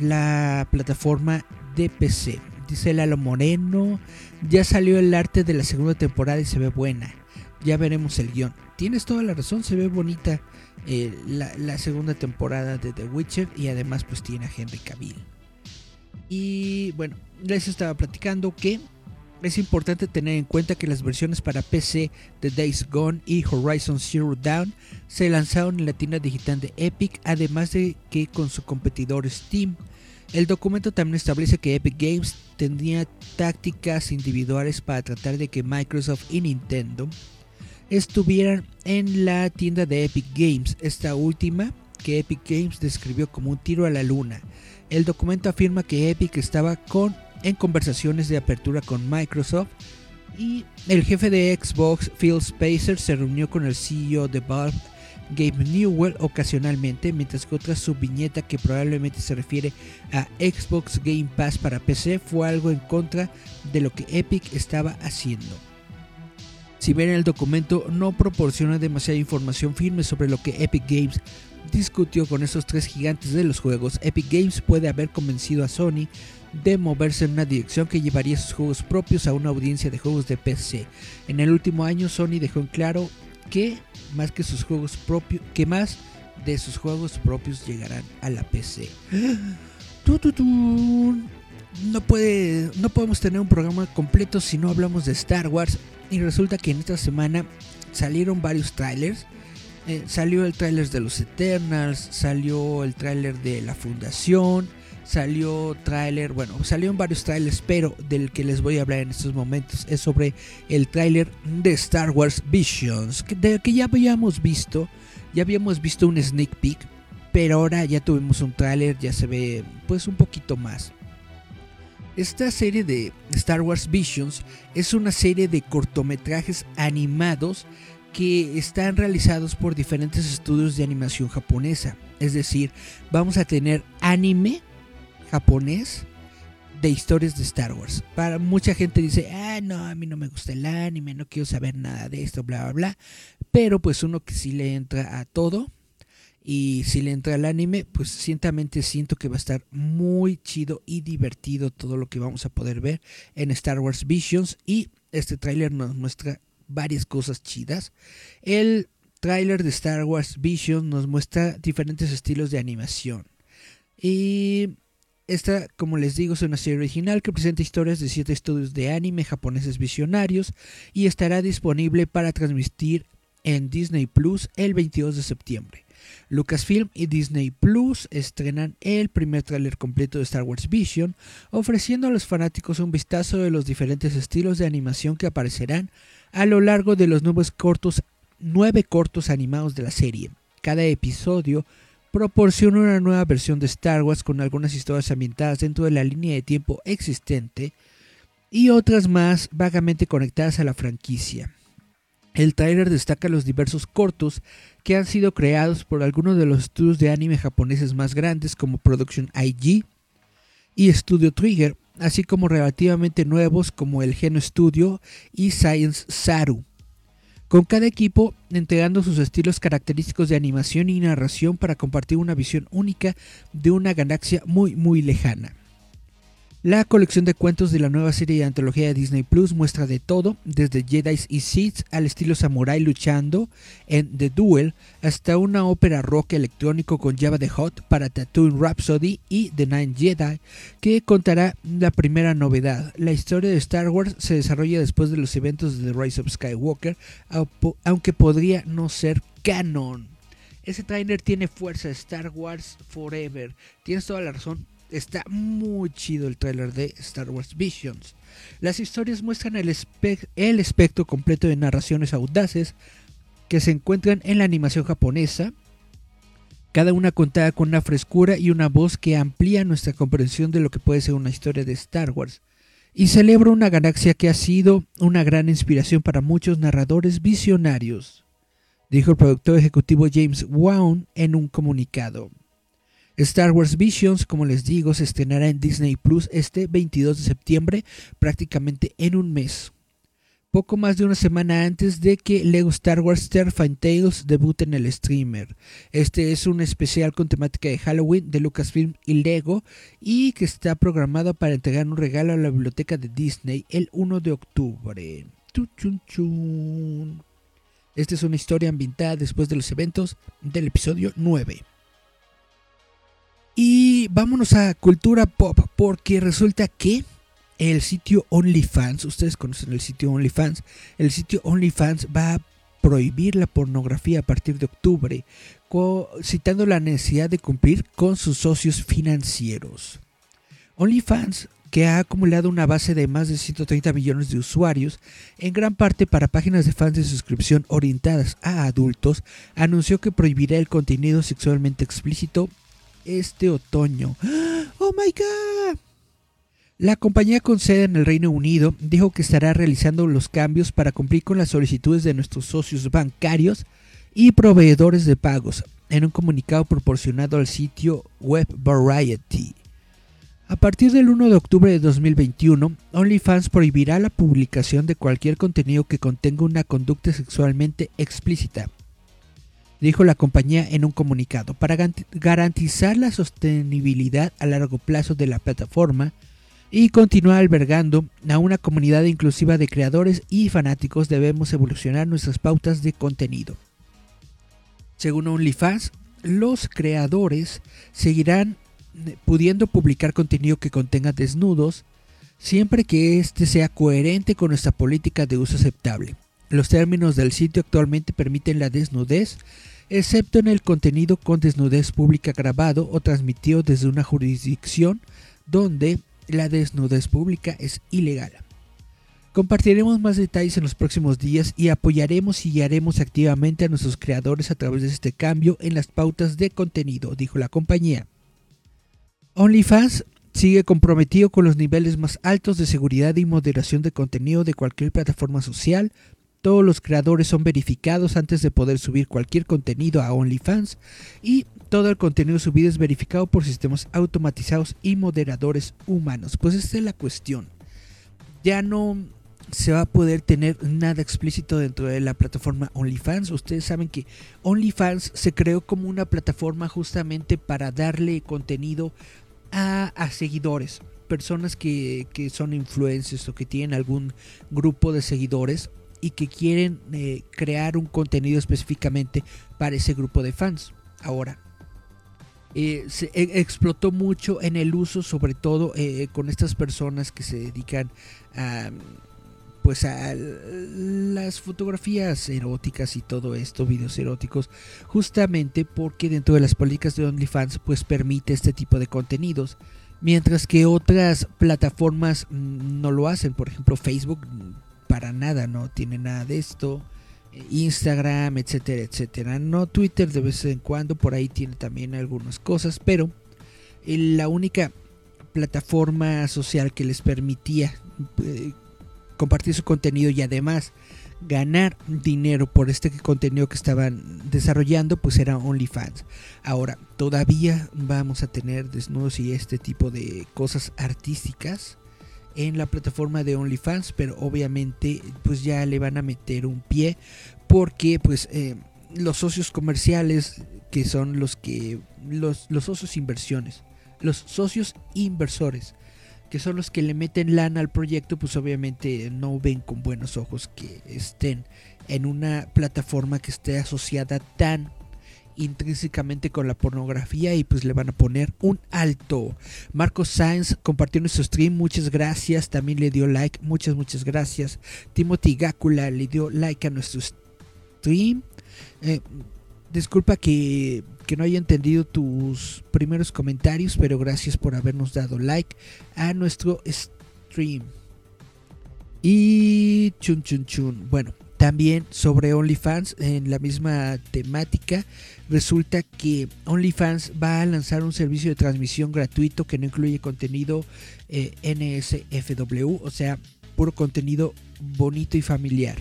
la plataforma de PC. Dice Lalo Moreno, ya salió el arte de la segunda temporada y se ve buena. Ya veremos el guion. Tienes toda la razón, se ve bonita eh, la, la, segunda temporada de The Witcher y además pues tiene a Henry Cavill. Y bueno, les estaba platicando que es importante tener en cuenta que las versiones para PC de Days Gone y Horizon Zero Dawn se lanzaron en la tienda digital de Epic, además de que con su competidor Steam. El documento también establece que Epic Games tendría tácticas individuales para tratar de que Microsoft y Nintendo estuvieran en la tienda de Epic Games, esta última que Epic Games describió como un tiro a la luna. El documento afirma que Epic estaba con en conversaciones de apertura con Microsoft y el jefe de Xbox, Phil Spacer, se reunió con el CEO de Valve, Gabe Newell, ocasionalmente, mientras que otra subviñeta que probablemente se refiere a Xbox Game Pass para PC fue algo en contra de lo que Epic estaba haciendo. Si bien el documento no proporciona demasiada información firme sobre lo que Epic Games discutió con esos tres gigantes de los juegos, Epic Games puede haber convencido a Sony de moverse en una dirección que llevaría sus juegos propios a una audiencia de juegos de PC. En el último año Sony dejó en claro que más que sus juegos propios, que más de sus juegos propios llegarán a la PC. No puede, no podemos tener un programa completo si no hablamos de Star Wars y resulta que en esta semana salieron varios trailers Eh, salió el tráiler de los Eternals, salió el tráiler de la Fundación, salió tráiler, bueno, salieron varios trailers, pero del que les voy a hablar en estos momentos es sobre el tráiler de Star Wars Visions, de, que ya habíamos visto, ya habíamos visto un sneak peek, pero ahora ya tuvimos un tráiler, ya se ve pues un poquito más. Esta serie de Star Wars Visions es una serie de cortometrajes animados que están realizados por diferentes estudios de animación japonesa. Es decir, vamos a tener anime japonés de historias de Star Wars. Para mucha gente dice, ah, no, a mí no me gusta el anime, no quiero saber nada de esto, bla, bla, bla. Pero pues uno que sí le entra a todo, y si le entra al anime, pues ciertamente siento que va a estar muy chido y divertido todo lo que vamos a poder ver en Star Wars Visions. Y este tráiler nos muestra varias cosas chidas. El tráiler de Star Wars Visions nos muestra diferentes estilos de animación. Y esta, como les digo, es una serie original que presenta historias de siete estudios de anime japoneses visionarios y estará disponible para transmitir en Disney Plus el 22 de septiembre. Lucasfilm y Disney Plus estrenan el primer tráiler completo de Star Wars Vision, ofreciendo a los fanáticos un vistazo de los diferentes estilos de animación que aparecerán a lo largo de los nuevos cortos, nueve cortos animados de la serie. Cada episodio proporciona una nueva versión de Star Wars con algunas historias ambientadas dentro de la línea de tiempo existente y otras más vagamente conectadas a la franquicia. El trailer destaca los diversos cortos que han sido creados por algunos de los estudios de anime japoneses más grandes como Production IG y Studio Trigger, así como relativamente nuevos como el Geno Studio y Science Saru. Con cada equipo entregando sus estilos característicos de animación y narración para compartir una visión única de una galaxia muy muy lejana. La colección de cuentos de la nueva serie de antología de Disney Plus muestra de todo, desde Jedi y Sith al estilo samurai luchando en The Duel, hasta una ópera rock electrónico con Java the Hot para Tattooing Rhapsody y The Nine Jedi, que contará la primera novedad. La historia de Star Wars se desarrolla después de los eventos de The Rise of Skywalker, aunque podría no ser canon. Ese trailer tiene fuerza, Star Wars Forever. Tienes toda la razón, Está muy chido el tráiler de Star Wars Visions. Las historias muestran el, espectro completo de narraciones audaces que se encuentran en la animación japonesa, cada una contada con una frescura y una voz que amplía nuestra comprensión de lo que puede ser una historia de Star Wars. Y celebra una galaxia que ha sido una gran inspiración para muchos narradores visionarios, dijo el productor ejecutivo James Wan en un comunicado. Star Wars Visions, como les digo, se estrenará en Disney Plus este 22 de septiembre, prácticamente en un mes. Poco más de una semana antes de que Lego Star Wars Terrifying Tales debute en el streamer. Este es un especial con temática de Halloween de Lucasfilm y Lego y que está programado para entregar un regalo a la biblioteca de Disney el 1 de octubre. Esta es una historia ambientada después de los eventos del episodio 9. Y vámonos a cultura pop, porque resulta que el sitio OnlyFans, ustedes conocen el sitio OnlyFans, el sitio OnlyFans va a prohibir la pornografía a partir de octubre, citando la necesidad de cumplir con sus socios financieros. OnlyFans, que ha acumulado una base de más de 130 millones de usuarios, en gran parte para páginas de fans de suscripción orientadas a adultos, anunció que prohibirá el contenido sexualmente explícito este otoño. ¡Oh my god! La compañía con sede en el Reino Unido dijo que estará realizando los cambios para cumplir con las solicitudes de nuestros socios bancarios y proveedores de pagos, en un comunicado proporcionado al sitio web Variety. A partir del 1 de octubre de 2021, OnlyFans prohibirá la publicación de cualquier contenido que contenga una conducta sexualmente explícita, dijo la compañía en un comunicado. Para garantizar la sostenibilidad a largo plazo de la plataforma y continuar albergando a una comunidad inclusiva de creadores y fanáticos, debemos evolucionar nuestras pautas de contenido. Según OnlyFans, los creadores seguirán pudiendo publicar contenido que contenga desnudos, siempre que éste sea coherente con nuestra política de uso aceptable. Los términos del sitio actualmente permiten la desnudez, excepto en el contenido con desnudez pública grabado o transmitido desde una jurisdicción donde la desnudez pública es ilegal. Compartiremos más detalles en los próximos días y apoyaremos y guiaremos activamente a nuestros creadores a través de este cambio en las pautas de contenido, dijo la compañía. OnlyFans sigue comprometido con los niveles más altos de seguridad y moderación de contenido de cualquier plataforma social. Todos los creadores son verificados antes de poder subir cualquier contenido a OnlyFans y todo el contenido subido es verificado por sistemas automatizados y moderadores humanos. Pues esta es la cuestión. Ya no se va a poder tener nada explícito dentro de la plataforma OnlyFans. Ustedes saben que OnlyFans se creó como una plataforma justamente para darle contenido a, seguidores, personas que, que, son influencers o que tienen algún grupo de seguidores y que quieren eh, crear un contenido específicamente para ese grupo de fans. Ahora, eh, se e, explotó mucho en el uso, sobre todo eh, con estas personas que se dedican a pues a las fotografías eróticas y todo esto, videos eróticos, justamente porque dentro de las políticas de OnlyFans pues permite este tipo de contenidos, mientras que otras plataformas no lo hacen, por ejemplo Facebook para nada no tiene nada de esto, Instagram, etcétera, etcétera, no Twitter de vez en cuando por ahí tiene también algunas cosas, pero la única plataforma social que les permitía eh, compartir su contenido y además ganar dinero por este contenido que estaban desarrollando, pues era OnlyFans. Ahora, todavía vamos a tener desnudos y este tipo de cosas artísticas en la plataforma de OnlyFans, pero obviamente pues ya le van a meter un pie porque pues eh, los socios comerciales que son los que los, los socios inversiones, los socios inversores que son los que le meten lana al proyecto, pues obviamente no ven con buenos ojos que estén en una plataforma que esté asociada tan intrínsecamente con la pornografía y pues le van a poner un alto. Marco Sainz compartió nuestro stream, muchas gracias. También le dio like, muchas, muchas gracias. Timothy Gácula le dio like a nuestro stream. Eh, disculpa que que no haya entendido tus primeros comentarios, pero gracias por habernos dado like a nuestro stream. Y chun chun chun. Bueno, también sobre OnlyFans, en la misma temática, resulta que OnlyFans va a lanzar un servicio de transmisión gratuito que no incluye contenido eh, NSFW, o sea, puro contenido bonito y familiar.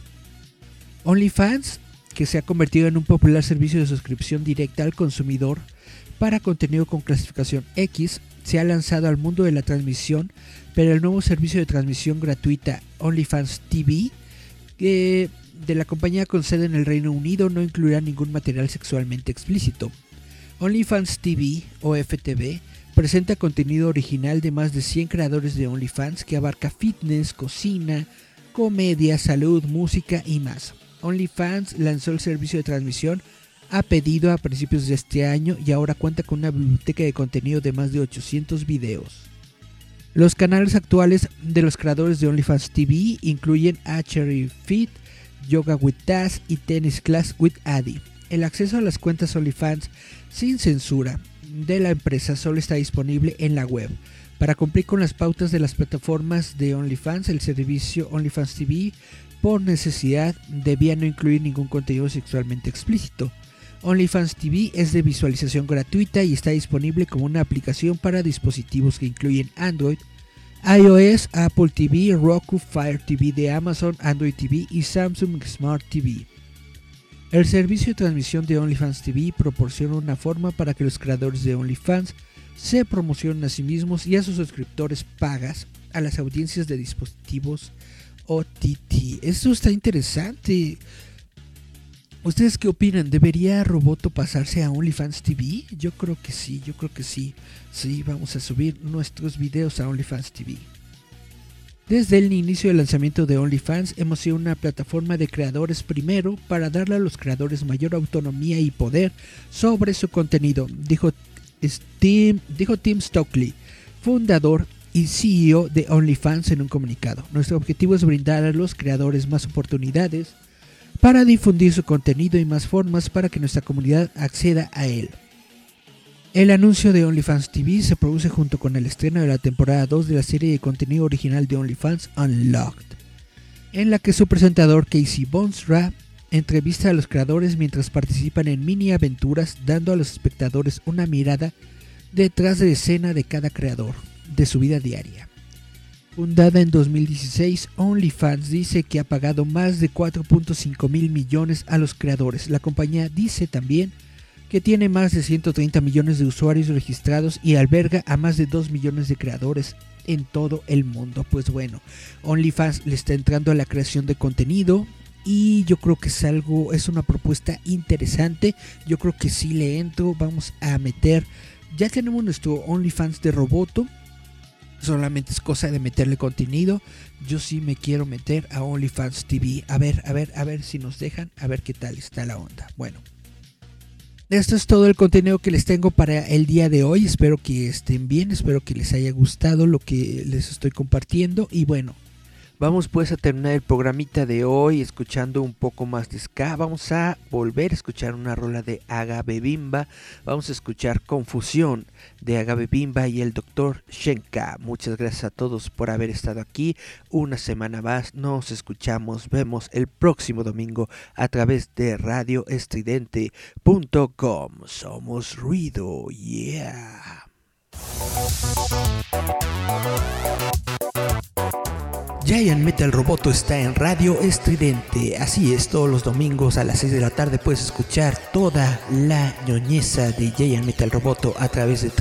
OnlyFans que se ha convertido en un popular servicio de suscripción directa al consumidor para contenido con clasificación X, se ha lanzado al mundo de la transmisión, pero el nuevo servicio de transmisión gratuita OnlyFans TV de la compañía con sede en el Reino Unido no incluirá ningún material sexualmente explícito. OnlyFans TV o FTV presenta contenido original de más de 100 creadores de OnlyFans que abarca fitness, cocina, comedia, salud, música y más. OnlyFans lanzó el servicio de transmisión a pedido a principios de este año y ahora cuenta con una biblioteca de contenido de más de 800 videos. Los canales actuales de los creadores de OnlyFans TV incluyen Cherry Fit, Yoga with Taz y Tennis Class with Addy. El acceso a las cuentas OnlyFans sin censura de la empresa solo está disponible en la web. Para cumplir con las pautas de las plataformas de OnlyFans, el servicio OnlyFans TV por necesidad debía no incluir ningún contenido sexualmente explícito. OnlyFans TV es de visualización gratuita y está disponible como una aplicación para dispositivos que incluyen Android, iOS, Apple TV, Roku, Fire TV de Amazon, Android TV y Samsung Smart TV. El servicio de transmisión de OnlyFans TV proporciona una forma para que los creadores de OnlyFans se promocionen a sí mismos y a sus suscriptores pagas a las audiencias de dispositivos OTT. Eso está interesante. ¿Ustedes qué opinan? ¿Debería Roboto pasarse a OnlyFans TV? Yo creo que sí, yo creo que sí. Sí, vamos a subir nuestros videos a OnlyFans TV. Desde el inicio del lanzamiento de OnlyFans hemos sido una plataforma de creadores primero para darle a los creadores mayor autonomía y poder sobre su contenido, dijo, dijo Tim Stockley, fundador y CEO de OnlyFans en un comunicado. Nuestro objetivo es brindar a los creadores más oportunidades para difundir su contenido y más formas para que nuestra comunidad acceda a él. El anuncio de OnlyFans TV se produce junto con el estreno de la temporada 2 de la serie de contenido original de OnlyFans Unlocked, en la que su presentador Casey Bonsra entrevista a los creadores mientras participan en mini aventuras dando a los espectadores una mirada detrás de escena de cada creador, de su vida diaria. Fundada en 2016, OnlyFans dice que ha pagado más de 4.5 mil millones a los creadores. La compañía dice también que tiene más de 130 millones de usuarios registrados y alberga a más de 2 millones de creadores en todo el mundo. Pues bueno, OnlyFans le está entrando a la creación de contenido y yo creo que es algo, es una propuesta interesante. Yo creo que sí le entro. Vamos a meter, ya tenemos nuestro OnlyFans de Roboto. Solamente es cosa de meterle contenido. Yo sí me quiero meter a OnlyFans TV. A ver, a ver, a ver si nos dejan. A ver qué tal está la onda. Bueno. Esto es todo el contenido que les tengo para el día de hoy. Espero que estén bien, espero que les haya gustado lo que les estoy compartiendo. Y bueno, vamos pues a terminar el programita de hoy escuchando un poco más de ska. Vamos a volver a escuchar una rola de Agabe Bimba. Vamos a escuchar Confusión de Agabe Bimba y el Dr. Shenka. Muchas gracias a todos por haber estado aquí. Una semana más. Nos escuchamos, vemos el próximo domingo a través de radioestridente.com. Somos ruido, yeah. Giant Metal Roboto está en Radio Estridente. Así es, todos los domingos a las 6 de la tarde puedes escuchar toda la ñoñeza de Giant Metal Roboto a través de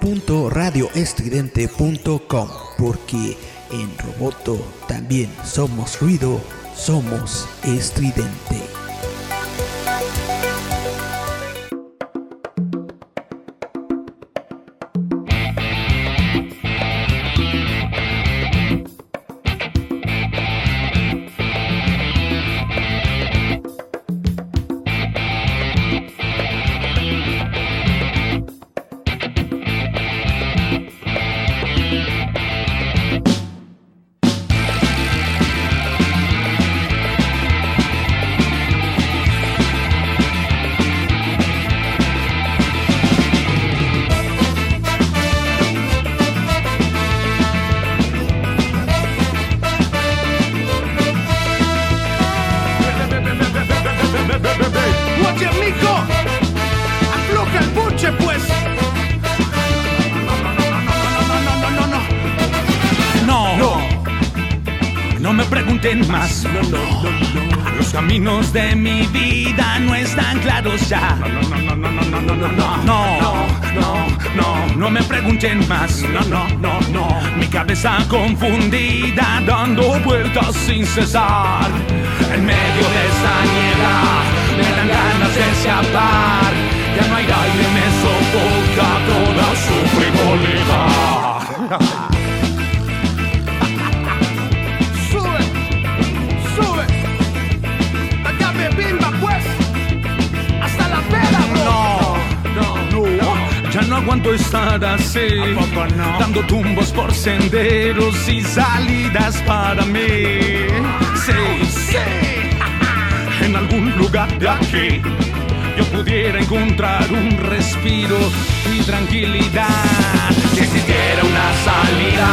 www.radioestridente.com. Porque en Roboto también somos ruido, somos estridente. Más. No, no, no, no. Mi cabeza confundida dando vueltas sin cesar. En medio de esta niebla me dan ganas de escapar. Ya no hay aire, me sofoca toda su frivolidad. aguanto estar así, dando tumbos por senderos y salidas para mí. Sí, sí, en algún lugar de aquí yo pudiera encontrar un respiro y tranquilidad. Si existiera una salida,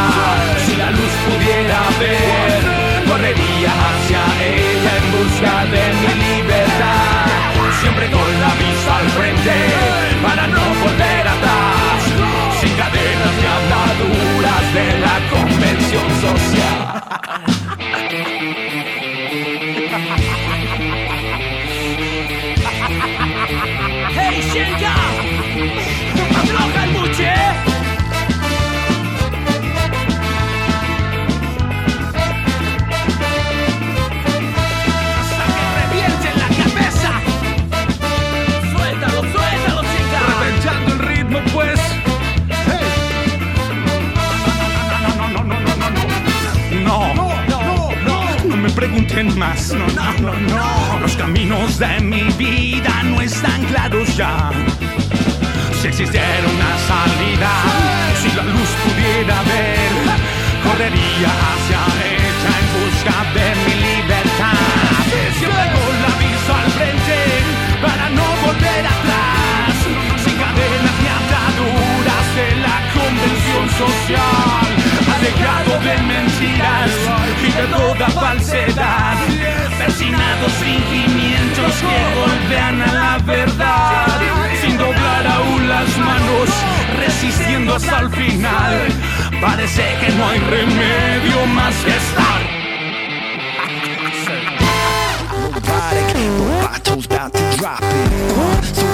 si la luz pudiera ver, correría hacia ella en busca de mi libertad. Siempre con la vista al frente, para no volver atrás, No, no, no, no. Los caminos de mi vida no están claros ya. Si existiera una salida, si la luz pudiera ver, correría hacia ella en busca de mi libertad. Siempre con la vista al frente para no volver atrás. Sin cadenas ni ataduras de la convención social de mentiras y de toda falsedad, persinados fingimientos que golpean a la verdad, sin doblar aún las manos, resistiendo hasta el final. Parece que no hay remedio más que estar. robotic.